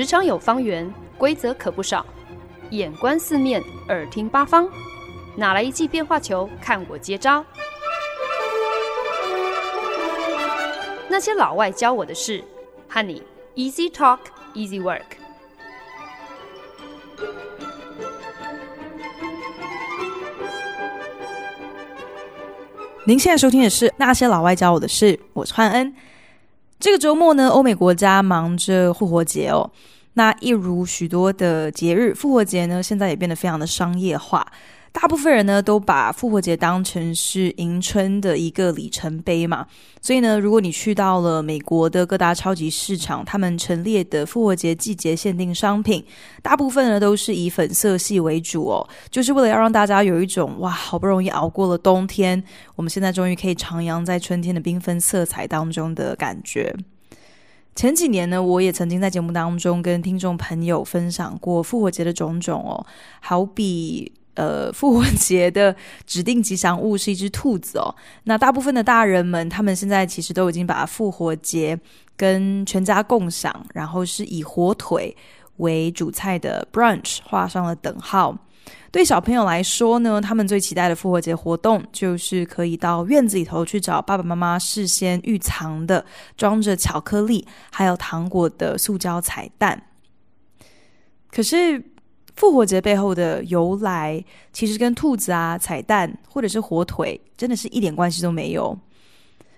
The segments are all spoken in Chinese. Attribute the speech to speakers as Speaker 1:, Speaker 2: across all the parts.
Speaker 1: 职场有方圆，规则可不少。眼观四面，耳听八方，哪来一记变化球？看我接招！那些老外教我的事，和你 Easy Talk Easy Work。
Speaker 2: 您现在收听的是《那些老外教我的事》，我是焕恩。这个周末呢，欧美国家忙着复活节哦。那一如许多的节日，复活节呢，现在也变得非常的商业化。大部分人呢，都把复活节当成是迎春的一个里程碑嘛。所以呢，如果你去到了美国的各大超级市场，他们陈列的复活节季节限定商品，大部分呢都是以粉色系为主哦，就是为了要让大家有一种哇，好不容易熬过了冬天，我们现在终于可以徜徉在春天的缤纷色彩当中的感觉。前几年呢，我也曾经在节目当中跟听众朋友分享过复活节的种种哦，好比呃，复活节的指定吉祥物是一只兔子哦。那大部分的大人们，他们现在其实都已经把复活节跟全家共享，然后是以火腿为主菜的 brunch 画上了等号。对小朋友来说呢，他们最期待的复活节活动就是可以到院子里头去找爸爸妈妈事先预藏的装着巧克力还有糖果的塑胶彩蛋。可是复活节背后的由来，其实跟兔子啊、彩蛋或者是火腿，真的是一点关系都没有。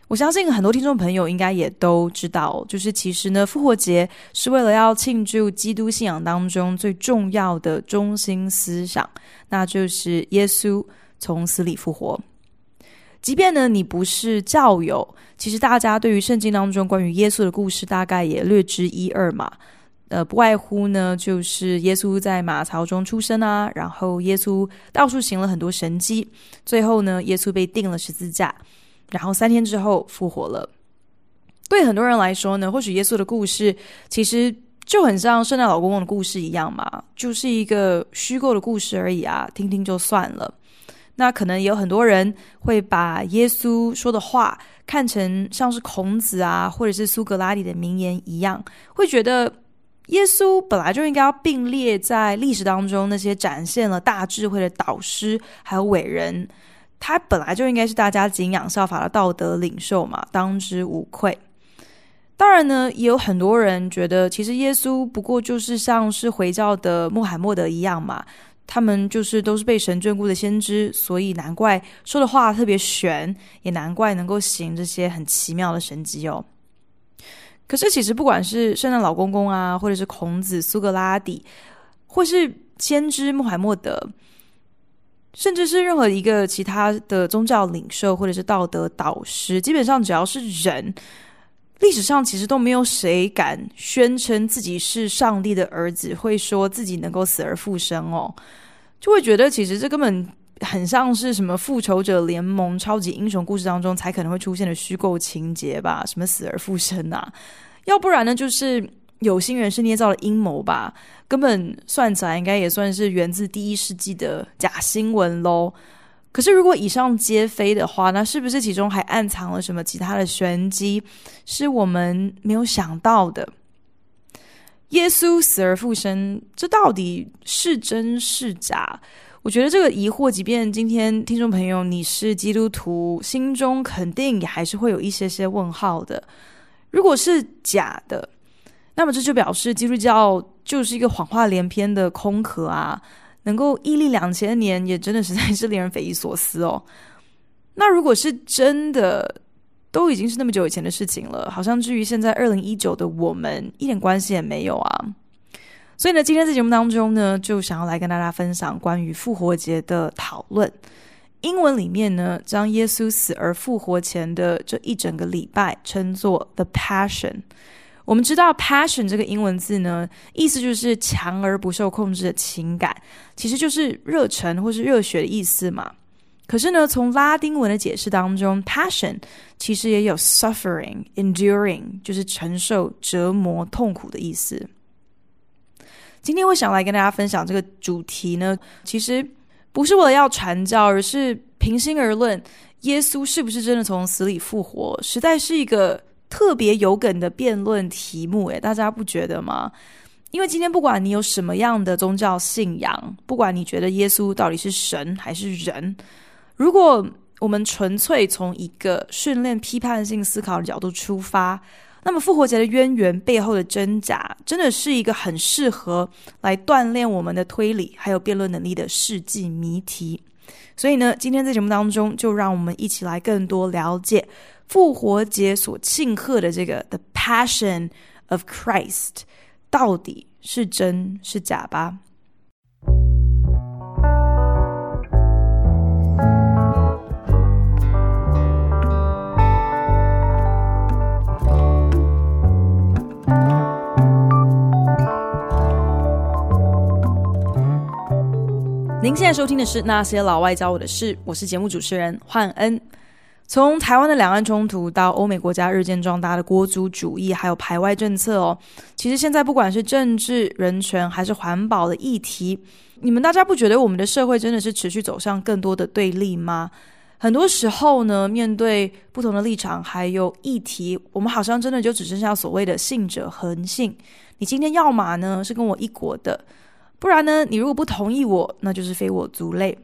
Speaker 2: 我相信很多听众朋友应该也都知道，就是其实呢，复活节是为了要庆祝基督信仰当中最重要的中心思想，那就是耶稣从死里复活。即便呢你不是教友，其实大家对于圣经当中关于耶稣的故事大概也略知一二嘛。呃，不外乎呢就是耶稣在马槽中出生啊，然后耶稣到处行了很多神迹，最后呢耶稣被钉了十字架。然后三天之后复活了。对很多人来说呢，或许耶稣的故事其实就很像圣诞老公公的故事一样嘛，就是一个虚构的故事而已啊，听听就算了。那可能有很多人会把耶稣说的话看成像是孔子啊，或者是苏格拉底的名言一样，会觉得耶稣本来就应该要并列在历史当中那些展现了大智慧的导师还有伟人。他本来就应该是大家敬仰效法的道德领袖嘛，当之无愧。当然呢，也有很多人觉得，其实耶稣不过就是像是回教的穆罕默德一样嘛，他们就是都是被神眷顾的先知，所以难怪说的话特别玄，也难怪能够行这些很奇妙的神迹哦。可是其实不管是圣诞老公公啊，或者是孔子、苏格拉底，或是先知穆罕默德。甚至是任何一个其他的宗教领袖或者是道德导师，基本上只要是人，历史上其实都没有谁敢宣称自己是上帝的儿子，会说自己能够死而复生哦，就会觉得其实这根本很像是什么复仇者联盟超级英雄故事当中才可能会出现的虚构情节吧？什么死而复生啊？要不然呢，就是。有心人士捏造的阴谋吧，根本算起来应该也算是源自第一世纪的假新闻喽。可是如果以上皆非的话，那是不是其中还暗藏了什么其他的玄机，是我们没有想到的？耶稣死而复生，这到底是真是假？我觉得这个疑惑，即便今天听众朋友你是基督徒，心中肯定也还是会有一些些问号的。如果是假的，那么这就表示基督教就是一个谎话连篇的空壳啊！能够屹立两千年，也真的实在是 令人匪夷所思哦。那如果是真的，都已经是那么久以前的事情了，好像至于现在二零一九的我们一点关系也没有啊。所以呢，今天在节目当中呢，就想要来跟大家分享关于复活节的讨论。英文里面呢，将耶稣死而复活前的这一整个礼拜称作 The Passion。我们知道 passion 这个英文字呢，意思就是强而不受控制的情感，其实就是热忱或是热血的意思嘛。可是呢，从拉丁文的解释当中，passion 其实也有 suffering、enduring，就是承受折磨、痛苦的意思。今天我想来跟大家分享这个主题呢，其实不是为了要传教，而是平心而论，耶稣是不是真的从死里复活，实在是一个。特别有梗的辩论题目，诶，大家不觉得吗？因为今天不管你有什么样的宗教信仰，不管你觉得耶稣到底是神还是人，如果我们纯粹从一个训练批判性思考的角度出发，那么复活节的渊源背后的真假，真的是一个很适合来锻炼我们的推理还有辩论能力的世纪谜题。所以呢，今天在节目当中，就让我们一起来更多了解复活节所庆贺的这个 The Passion of Christ。到底是真是假吧？您现在收听的是《那些老外教我的事》，我是节目主持人焕恩。从台湾的两岸冲突到欧美国家日渐壮大的国族主义，还有排外政策哦，其实现在不管是政治、人权还是环保的议题，你们大家不觉得我们的社会真的是持续走向更多的对立吗？很多时候呢，面对不同的立场还有议题，我们好像真的就只剩下所谓的信者恒信。你今天要么呢是跟我一国的，不然呢，你如果不同意我，那就是非我族类。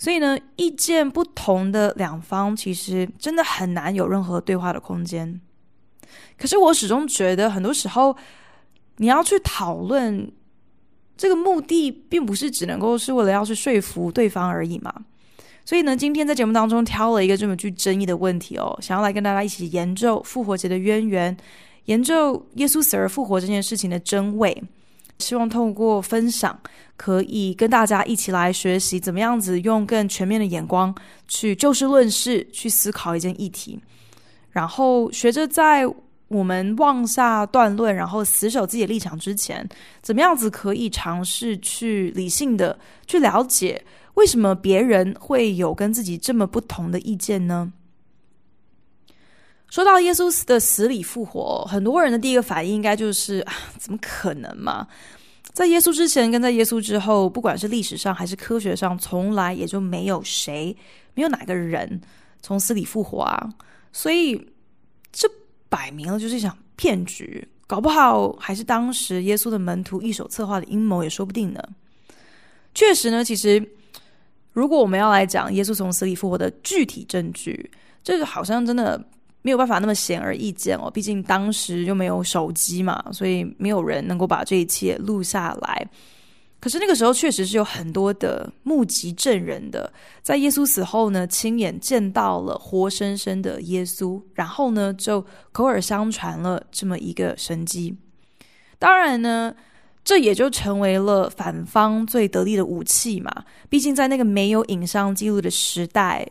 Speaker 2: 所以呢，意见不同的两方其实真的很难有任何对话的空间。可是我始终觉得，很多时候你要去讨论这个目的，并不是只能够是为了要去说服对方而已嘛。所以呢，今天在节目当中挑了一个这么具争议的问题哦，想要来跟大家一起研究复活节的渊源，研究耶稣死而复活这件事情的真伪。希望透过分享，可以跟大家一起来学习怎么样子用更全面的眼光去就事论事，去思考一件议题，然后学着在我们妄下断论，然后死守自己的立场之前，怎么样子可以尝试去理性的去了解，为什么别人会有跟自己这么不同的意见呢？说到耶稣的死里复活，很多人的第一个反应应该就是啊，怎么可能嘛？在耶稣之前跟在耶稣之后，不管是历史上还是科学上，从来也就没有谁，没有哪个人从死里复活啊！所以这摆明了就是一场骗局，搞不好还是当时耶稣的门徒一手策划的阴谋也说不定呢。确实呢，其实如果我们要来讲耶稣从死里复活的具体证据，这个好像真的。没有办法那么显而易见哦，毕竟当时就没有手机嘛，所以没有人能够把这一切录下来。可是那个时候确实是有很多的目击证人的，在耶稣死后呢，亲眼见到了活生生的耶稣，然后呢就口耳相传了这么一个神迹。当然呢，这也就成为了反方最得力的武器嘛。毕竟在那个没有影像记录的时代，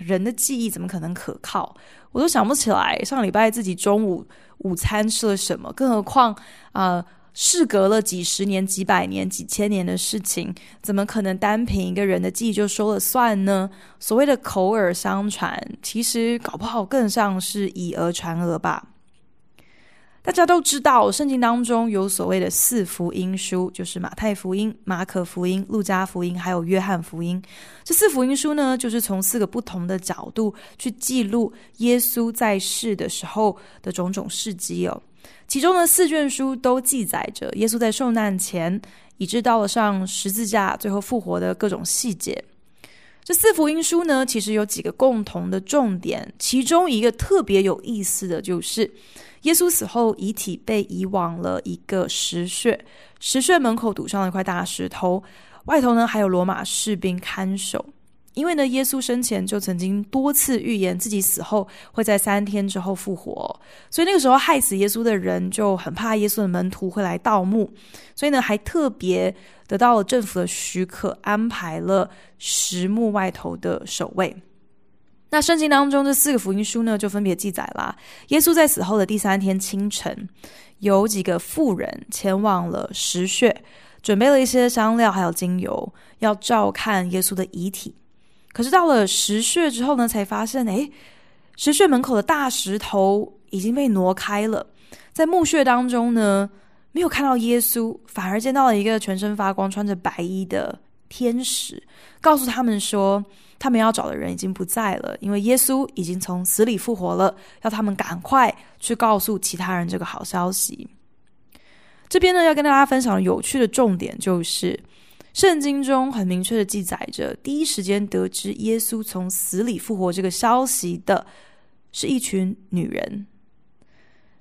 Speaker 2: 人的记忆怎么可能可靠？我都想不起来上礼拜自己中午午餐吃了什么，更何况啊、事隔了几十年、几百年、几千年的事情，怎么可能单凭一个人的记忆就说了算呢？所谓的口耳相传，其实搞不好更像是以讹传讹吧。大家都知道，圣经当中有所谓的四福音书，就是马太福音、马可福音、路加福音，还有约翰福音。这四福音书呢，就是从四个不同的角度去记录耶稣在世的时候的种种事迹哦。其中的四卷书都记载着耶稣在受难前，以致到了上十字架、最后复活的各种细节。这四福音书呢，其实有几个共同的重点，其中一个特别有意思的就是。耶稣死后，遗体被移往了一个石穴，石穴门口堵上了一块大石头，外头呢还有罗马士兵看守。因为呢，耶稣生前就曾经多次预言自己死后会在三天之后复活，所以那个时候害死耶稣的人就很怕耶稣的门徒会来盗墓，所以呢还特别得到了政府的许可，安排了石墓外头的守卫。那圣经当中这四个福音书呢，就分别记载了耶稣在死后的第三天清晨，有几个妇人前往了石穴，准备了一些香料还有精油，要照看耶稣的遗体。可是到了石穴之后呢，才发现，诶，石穴门口的大石头已经被挪开了，在墓穴当中呢，没有看到耶稣，反而见到了一个全身发光、穿着白衣的天使，告诉他们说，他们要找的人已经不在了，因为耶稣已经从死里复活了，要他们赶快去告诉其他人这个好消息。这边呢，要跟大家分享有趣的重点就是，圣经中很明确的记载着，第一时间得知耶稣从死里复活这个消息的是一群女人。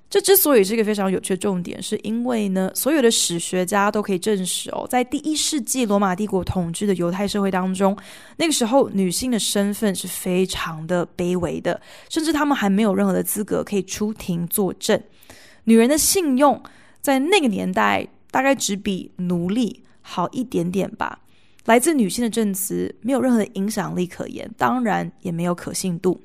Speaker 2: 这之所以是一个非常有趣的重点，是因为呢，所有的史学家都可以证实哦，在第一世纪罗马帝国统治的犹太社会当中，那个时候女性的身份是非常的卑微的，甚至她们还没有任何的资格可以出庭作证。女人的信用在那个年代大概只比奴隶好一点点吧。来自女性的证词没有任何的影响力可言，当然也没有可信度。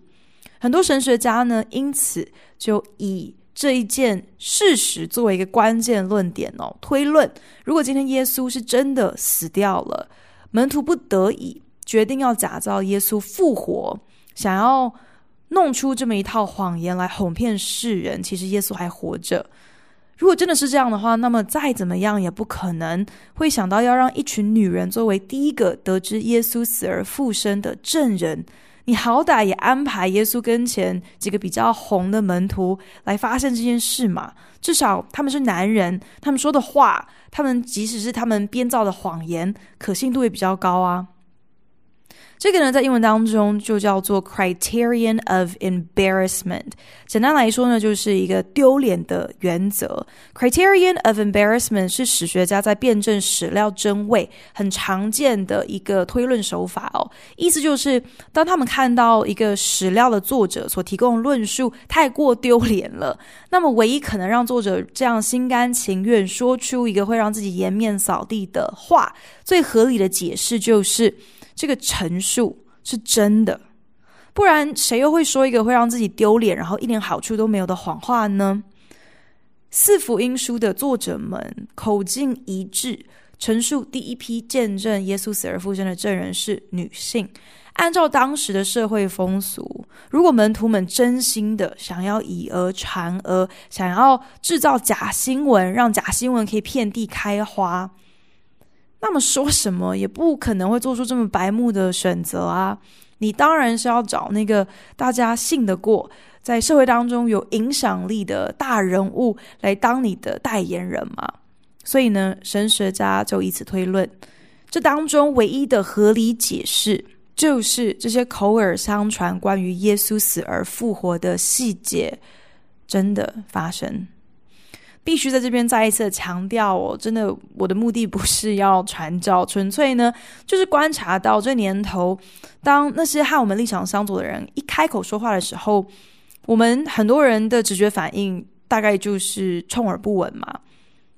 Speaker 2: 很多神学家呢，因此就以这一件事实作为一个关键论点哦，推论，如果今天耶稣是真的死掉了，门徒不得已决定要假造耶稣复活，想要弄出这么一套谎言来哄骗世人，其实耶稣还活着。如果真的是这样的话，那么再怎么样也不可能会想到要让一群女人作为第一个得知耶稣死而复生的证人。你好歹也安排耶稣跟前几个比较红的门徒来发现这件事嘛？至少他们是男人，他们说的话，他们即使是他们编造的谎言，可信度也比较高啊。这个呢，在英文当中就叫做 criterion of embarrassment。简单来说呢，就是一个丢脸的原则。criterion of embarrassment 是史学家在辩证史料真伪很常见的一个推论手法哦。意思就是，当他们看到一个史料的作者所提供的论述太过丢脸了，那么唯一可能让作者这样心甘情愿说出一个会让自己颜面扫地的话，最合理的解释就是。这个陈述是真的，不然谁又会说一个会让自己丢脸，然后一点好处都没有的谎话呢？四福音书的作者们口径一致，陈述第一批见证耶稣死而复生的证人是女性。按照当时的社会风俗，如果门徒们真心的想要以讹传讹，想要制造假新闻，让假新闻可以遍地开花。那么说什么也不可能会做出这么白目的选择啊！你当然是要找那个大家信得过，在社会当中有影响力的大人物来当你的代言人嘛。所以呢，神学家就以此推论，这当中唯一的合理解释就是这些口耳相传关于耶稣死而复活的细节真的发生。必须在这边再一次强调哦，真的，我的目的不是要传教，纯粹呢就是观察到这年头，当那些和我们立场相左的人一开口说话的时候，我们很多人的直觉反应大概就是充耳不闻嘛。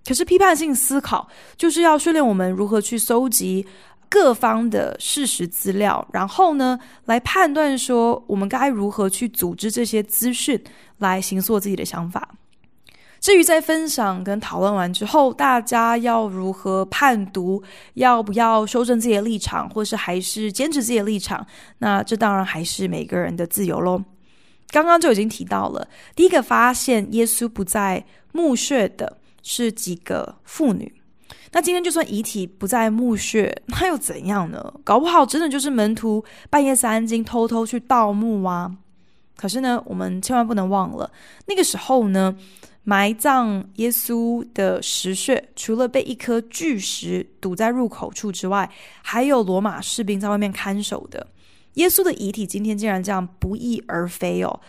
Speaker 2: 可是批判性思考就是要训练我们如何去搜集各方的事实资料，然后呢来判断说我们该如何去组织这些资讯来形塑自己的想法。至于在分享跟讨论完之后，大家要如何判读，要不要修正自己的立场，或是还是坚持自己的立场，那这当然还是每个人的自由喽。刚刚就已经提到了，第一个发现耶稣不在墓穴的是几个妇女。那今天就算遗体不在墓穴，那又怎样呢？搞不好真的就是门徒半夜三更偷偷去盗墓啊。可是呢，我们千万不能忘了，那个时候呢。埋葬耶稣的石穴，除了被一颗巨石堵在入口处之外，还有罗马士兵在外面看守的。耶稣的遗体今天竟然这样不翼而飞哦！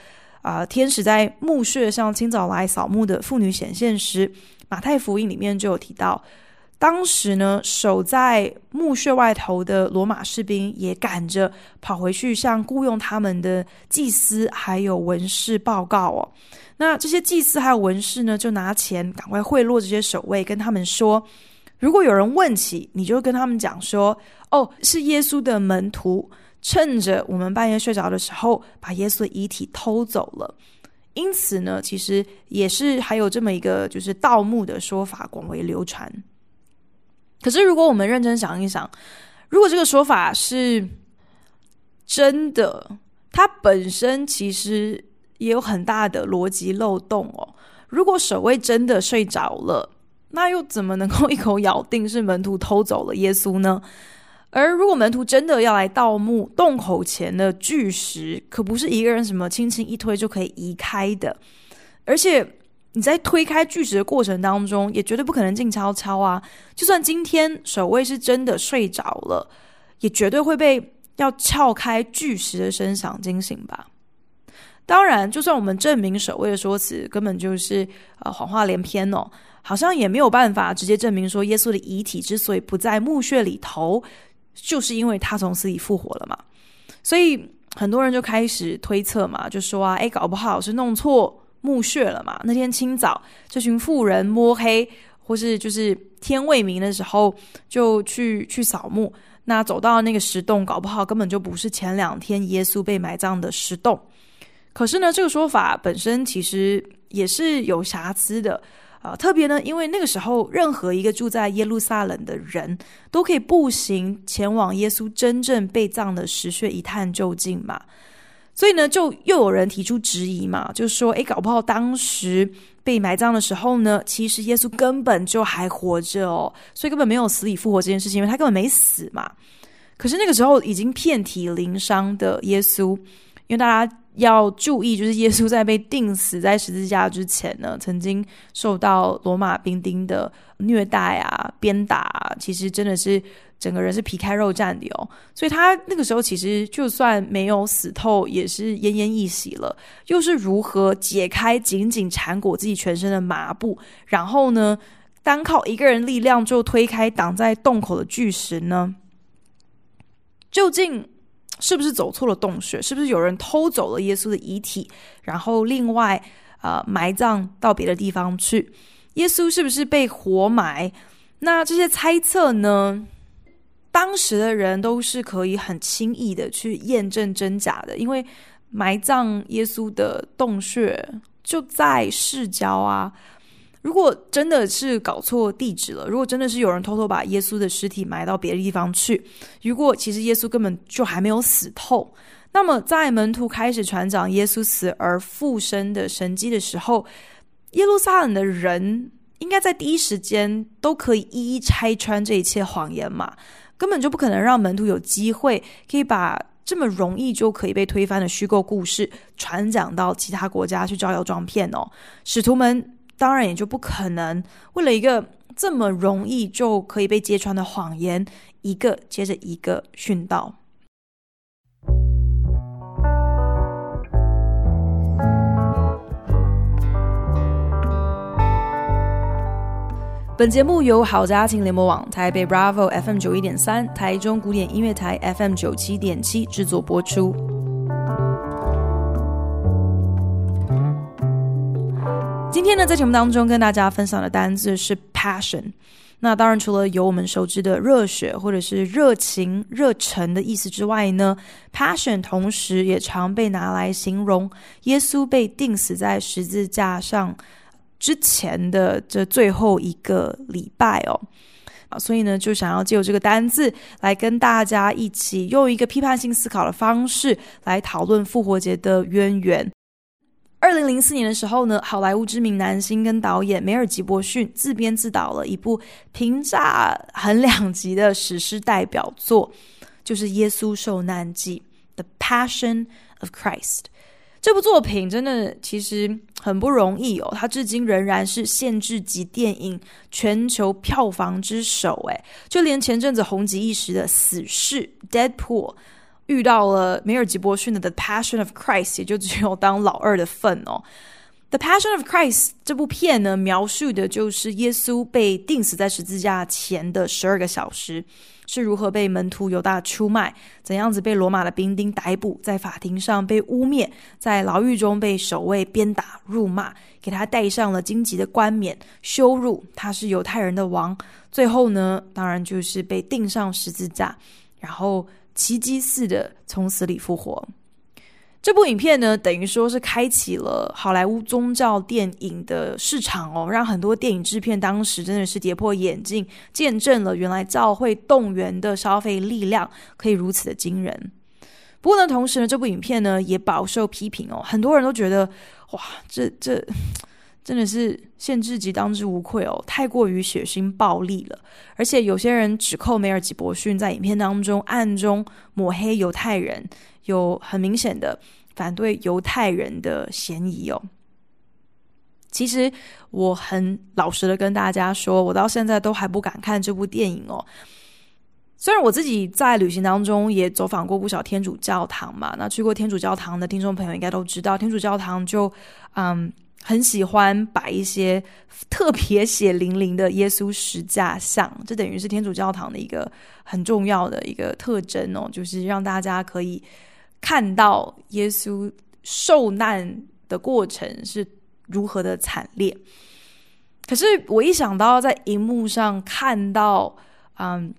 Speaker 2: 啊、天使在墓穴上清早来扫墓的妇女显现时，马太福音里面就有提到，当时呢，守在墓穴外头的罗马士兵也赶着跑回去，向雇佣他们的祭司还有文士报告哦。那这些祭司还有文士呢，就拿钱赶快贿赂这些守卫，跟他们说：如果有人问起，你就跟他们讲说：哦，是耶稣的门徒，趁着我们半夜睡着的时候，把耶稣的遗体偷走了。因此呢，其实也是还有这么一个就是盗墓的说法广为流传。可是如果我们认真想一想，如果这个说法是真的，它本身其实。也有很大的逻辑漏洞哦。如果守卫真的睡着了，那又怎么能够一口咬定是门徒偷走了耶稣呢？而如果门徒真的要来盗墓，洞口前的巨石可不是一个人什么轻轻一推就可以移开的。而且你在推开巨石的过程当中，也绝对不可能静悄悄啊！就算今天守卫是真的睡着了，也绝对会被要撬开巨石的声响惊醒吧。当然，就算我们证明守卫的说辞根本就是呃谎话连篇哦，好像也没有办法直接证明说耶稣的遗体之所以不在墓穴里头，就是因为他从死里复活了嘛。所以很多人就开始推测嘛，就说啊，诶，搞不好是弄错墓穴了嘛。那天清早，这群妇人摸黑，或是就是天未明的时候就去去扫墓，那走到那个石洞，搞不好根本就不是前两天耶稣被埋葬的石洞。可是呢，这个说法本身其实也是有瑕疵的啊、呃。特别呢，因为那个时候，任何一个住在耶路撒冷的人都可以步行前往耶稣真正被葬的石穴一探究竟嘛。所以呢，就又有人提出质疑嘛，就说：诶，搞不好当时被埋葬的时候呢，其实耶稣根本就还活着哦，所以根本没有死里复活这件事情，因为他根本没死嘛。可是那个时候已经遍体鳞伤的耶稣，因为大家。要注意，就是耶稣在被钉死在十字架之前呢，曾经受到罗马兵丁的虐待啊、鞭打，其实真的是整个人是皮开肉绽的哦。所以他那个时候其实就算没有死透，也是奄奄一息了。又是如何解开紧紧缠裹自己全身的麻布，然后呢，单靠一个人力量就推开挡在洞口的巨石呢？究竟？是不是走错了洞穴？是不是有人偷走了耶稣的遗体，然后另外呃埋葬到别的地方去？耶稣是不是被活埋？那这些猜测呢？当时的人都是可以很轻易的去验证真假的，因为埋葬耶稣的洞穴就在市郊啊。如果真的是搞错地址了，如果真的是有人偷偷把耶稣的尸体埋到别的地方去，如果其实耶稣根本就还没有死透，那么在门徒开始传讲耶稣死而复生的神迹的时候，耶路撒冷的人应该在第一时间都可以一一拆穿这一切谎言嘛？根本就不可能让门徒有机会可以把这么容易就可以被推翻的虚构故事传讲到其他国家去招摇撞骗哦，使徒们。当然也就不可能为了一个这么容易就可以被揭穿的谎言，一个接着一个殉道。本节目由好家庭联播网、台北 Bravo FM 九一点三、台中古典音乐台 FM 九七点七制作播出。天呢，在节目当中跟大家分享的单字是 passion。那当然，除了有我们熟知的热血或者是热情、热忱的意思之外呢，passion 同时也常被拿来形容耶稣被钉死在十字架上之前的这最后一个礼拜哦。啊，所以呢，就想要借由这个单字来跟大家一起用一个批判性思考的方式来讨论复活节的渊源。二零零四年的时候呢，好莱坞知名男星跟导演梅尔吉伯逊自编自导了一部评价很两极的史诗代表作，就是《耶稣受难记》（The Passion of Christ）。这部作品真的其实很不容易哦，它至今仍然是限制级电影全球票房之首。诶，就连前阵子红极一时的《死侍》（Deadpool）。遇到了梅尔吉伯逊的《The Passion of Christ》，也就只有当老二的份哦。《The Passion of Christ》这部片呢，描述的就是耶稣被钉死在十字架前的十二个小时，是如何被门徒犹大出卖，怎样子被罗马的兵丁逮捕，在法庭上被污蔑，在牢狱中被守卫鞭打、辱骂，给他戴上了荆棘的冠冕，羞辱他是犹太人的王。最后呢，当然就是被钉上十字架，然后。奇迹似的从死里复活，这部影片呢，等于说是开启了好莱坞宗教电影的市场哦，让很多电影制片当时真的是跌破眼镜，见证了原来教会动员的消费力量可以如此的惊人。不过呢，同时呢，这部影片呢也饱受批评哦，很多人都觉得哇，这这。真的是限制级当之无愧哦，太过于血腥暴力了。而且有些人指控梅尔吉伯逊在影片当中暗中抹黑犹太人，有很明显的反对犹太人的嫌疑哦。其实我很老实的跟大家说，我到现在都还不敢看这部电影哦。虽然我自己在旅行当中也走访过不少天主教堂嘛，那去过天主教堂的听众朋友应该都知道，天主教堂就嗯很喜欢摆一些特别血淋淋的耶稣十架像，这等于是天主教堂的一个很重要的一个特征哦，就是让大家可以看到耶稣受难的过程是。如何的惨烈？可是我一想到在荧幕上看到，嗯，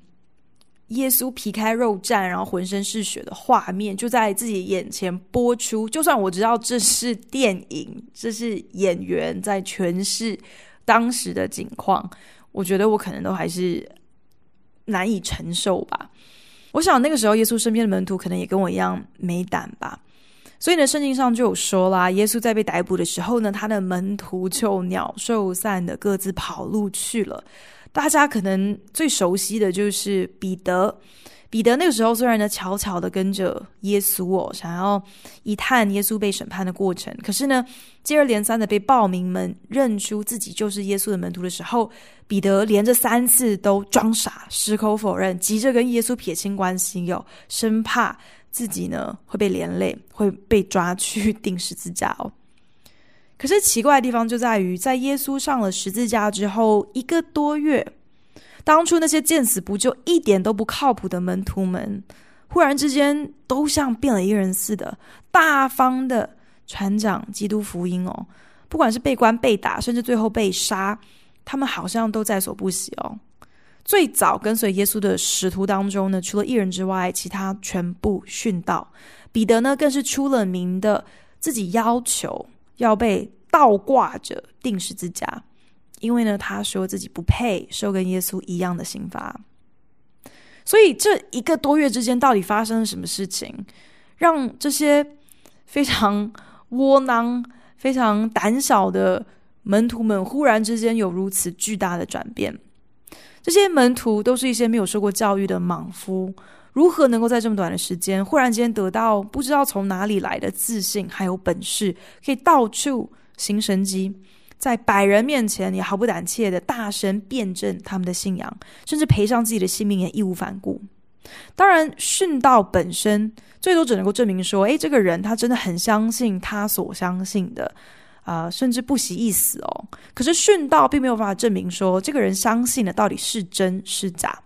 Speaker 2: 耶稣皮开肉绽，然后浑身是血的画面就在自己眼前播出，就算我知道这是电影，这是演员在诠释当时的景况，我觉得我可能都还是难以承受吧。我想那个时候耶稣身边的门徒可能也跟我一样没胆吧。所以呢，圣经上就有说啦，耶稣在被逮捕的时候呢，他的门徒就鸟兽散的各自跑路去了。大家可能最熟悉的就是彼得。彼得那个时候虽然呢悄悄的跟着耶稣哦，想要一探耶稣被审判的过程，可是呢，接二连三的被暴民们认出自己就是耶稣的门徒的时候，彼得连着三次都装傻，矢口否认，急着跟耶稣撇清关系哟，生怕。自己呢会被连累，会被抓去钉十字架哦。可是奇怪的地方就在于，在耶稣上了十字架之后一个多月，当初那些见死不救、一点都不靠谱的门徒们，忽然之间都像变了一个人似的，大方的传讲基督福音哦。不管是被关、被打，甚至最后被杀，他们好像都在所不惜哦。最早跟随耶稣的使徒当中呢，除了一人之外，其他全部殉道。彼得呢，更是出了名的，自己要求要被倒挂着钉十字架，因为呢，他说自己不配受跟耶稣一样的刑罚。所以这一个多月之间，到底发生了什么事情，让这些非常窝囊、非常胆小的门徒们，忽然之间有如此巨大的转变？这些门徒都是一些没有受过教育的莽夫，如何能够在这么短的时间，忽然间得到不知道从哪里来的自信，还有本事，可以到处行神迹，在百人面前也毫不胆怯的大声辩证他们的信仰，甚至赔上自己的性命也义无反顾。当然，殉道本身最多只能够证明说，诶，这个人他真的很相信他所相信的。啊、甚至不惜一死哦。可是殉道并没有办法证明说这个人相信的到底是真是假。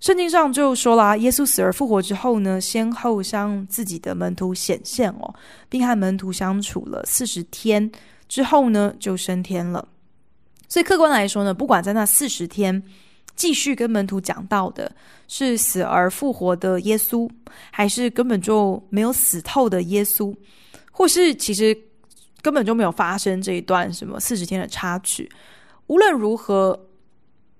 Speaker 2: 圣经上就说啦，耶稣死而复活之后呢，先后向自己的门徒显现哦，并和门徒相处了四十天之后呢，就升天了。所以客观来说呢，不管在那四十天继续跟门徒讲到的是死而复活的耶稣，还是根本就没有死透的耶稣，或是其实。根本就没有发生这一段什么四十天的插曲。无论如何，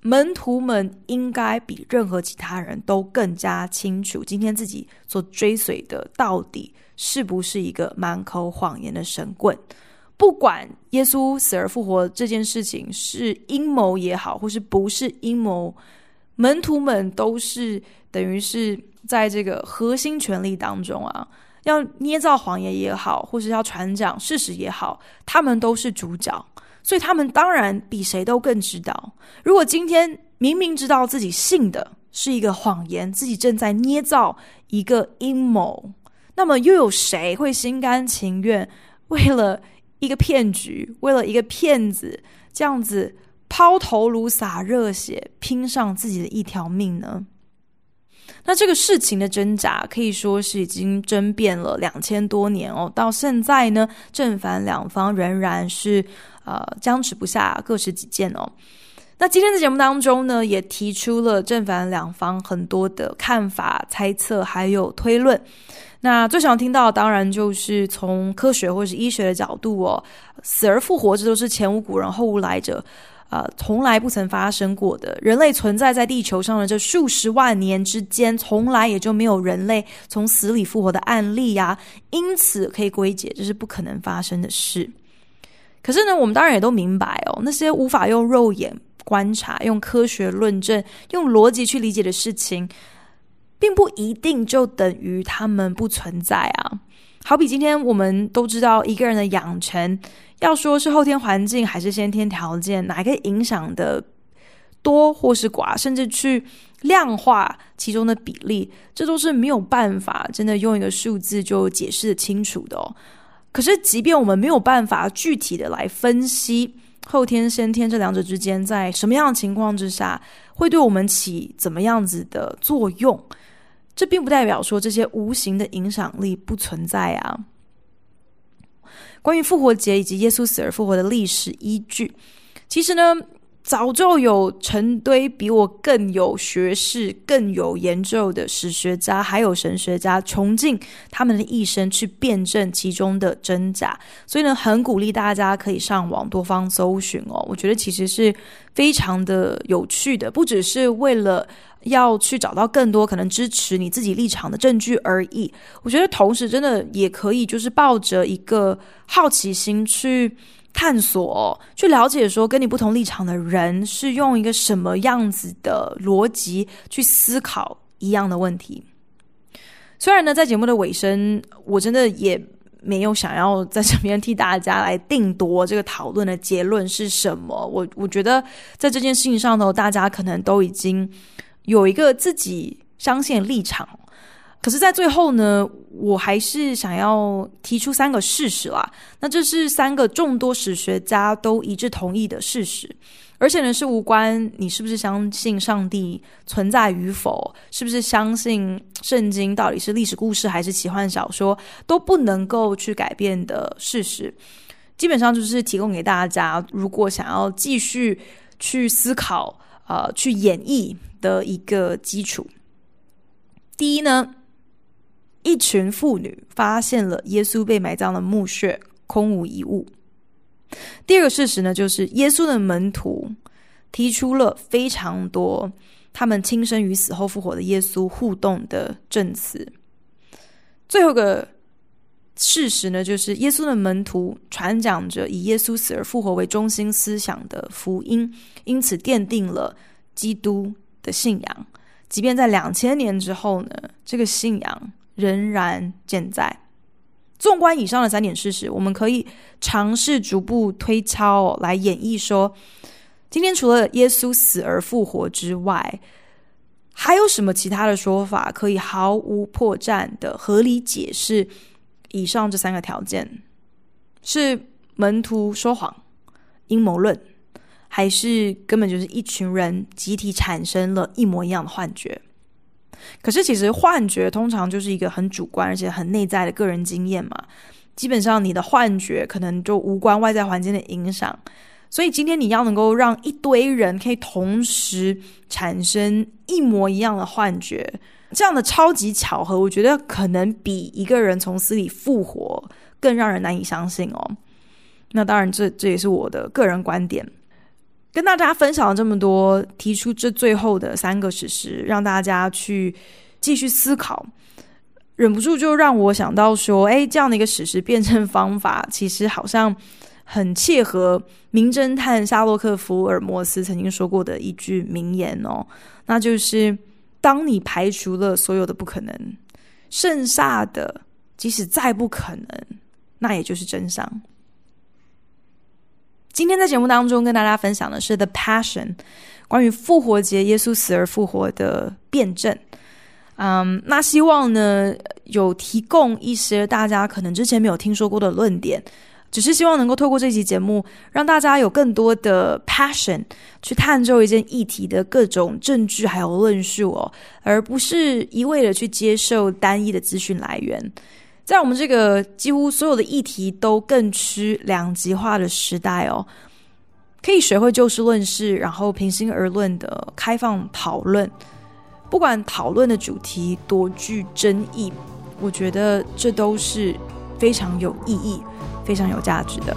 Speaker 2: 门徒们应该比任何其他人都更加清楚，今天自己所追随的到底是不是一个满口谎言的神棍。不管耶稣死而复活这件事情是阴谋也好，或是不是阴谋，门徒们都是等于是在这个核心权力当中啊。要捏造谎言也好，或是要传讲事实也好，他们都是主角，所以他们当然比谁都更知道。如果今天明明知道自己信的是一个谎言，自己正在捏造一个阴谋，那么又有谁会心甘情愿为了一个骗局，为了一个骗子，这样子抛头颅洒热血，拼上自己的一条命呢？那这个事情的挣扎可以说是已经争辩了两千多年哦，到现在呢，正反两方仍然是呃僵持不下，各持己见哦。那今天的节目当中呢，也提出了正反两方很多的看法、猜测还有推论。那最想听到当然就是从科学或是医学的角度哦，死而复活，这都是前无古人后无来者。呃，从来不曾发生过的，人类存在在地球上的这数十万年之间，从来也就没有人类从死里复活的案例呀。因此，可以归结这是不可能发生的事。可是呢，我们当然也都明白哦，那些无法用肉眼观察、用科学论证、用逻辑去理解的事情，并不一定就等于他们不存在啊。好比今天我们都知道一个人的养成，要说是后天环境还是先天条件，哪一个影响的多或是寡，甚至去量化其中的比例，这都是没有办法真的用一个数字就解释得清楚的哦。可是，即便我们没有办法具体的来分析后天、先天这两者之间在什么样的情况之下会对我们起怎么样子的作用，这并不代表说这些无形的影响力不存在啊。关于复活节以及耶稣死而复活的历史依据，其实呢。早就有成堆比我更有学识、更有研究的史学家，还有神学家，穷尽他们的一生去辩证其中的真假。所以呢，很鼓励大家可以上网多方搜寻哦。我觉得其实是非常的有趣的，不只是为了要去找到更多可能支持你自己立场的证据而已。我觉得同时真的也可以，就是抱着一个好奇心去。探索，去了解说跟你不同立场的人是用一个什么样子的逻辑去思考一样的问题。虽然呢，在节目的尾声，我真的也没有想要在这边替大家来定夺这个讨论的结论是什么。我我觉得在这件事情上头，大家可能都已经有一个自己相信立场。可是，在最后呢，我还是想要提出三个事实啦。那这是三个众多史学家都一致同意的事实，而且呢，是无关你是不是相信上帝存在与否，是不是相信圣经到底是历史故事还是奇幻小说，都不能够去改变的事实。基本上就是提供给大家，如果想要继续去思考、呃，去演绎的一个基础。第一呢。一群妇女发现了耶稣被埋葬的墓穴空无一物。第二个事实呢，就是耶稣的门徒提出了非常多他们亲生与死后复活的耶稣互动的证词。最后个事实呢，就是耶稣的门徒传讲着以耶稣死而复活为中心思想的福音，因此奠定了基督的信仰。即便在两千年之后呢，这个信仰。仍然健在。纵观以上的三点事实，我们可以尝试逐步推敲来演绎说，今天除了耶稣死而复活之外，还有什么其他的说法可以毫无破绽的合理解释以上这三个条件？是门徒说谎、阴谋论，还是根本就是一群人集体产生了一模一样的幻觉？可是，其实幻觉通常就是一个很主观而且很内在的个人经验嘛。基本上，你的幻觉可能就无关外在环境的影响。所以，今天你要能够让一堆人可以同时产生一模一样的幻觉，这样的超级巧合，我觉得可能比一个人从死里复活更让人难以相信哦。那当然这，这这也是我的个人观点。跟大家分享了这么多，提出这最后的三个事实，让大家去继续思考，忍不住就让我想到说，哎，这样的一个史实辩证方法，其实好像很切合名侦探夏洛克·福尔摩斯曾经说过的一句名言哦，那就是：当你排除了所有的不可能，剩下的即使再不可能，那也就是真相。今天在节目当中跟大家分享的是《The Passion》，关于复活节耶稣死而复活的辩证。嗯，那希望呢有提供一些大家可能之前没有听说过的论点，只是希望能够透过这期节目，让大家有更多的 passion 去探究一件议题的各种证据还有论述哦，而不是一味的去接受单一的资讯来源。在我们这个几乎所有的议题都更趋两极化的时代哦，可以学会就事论事，然后平心而论的开放讨论，不管讨论的主题多具争议，我觉得这都是非常有意义、非常有价值的。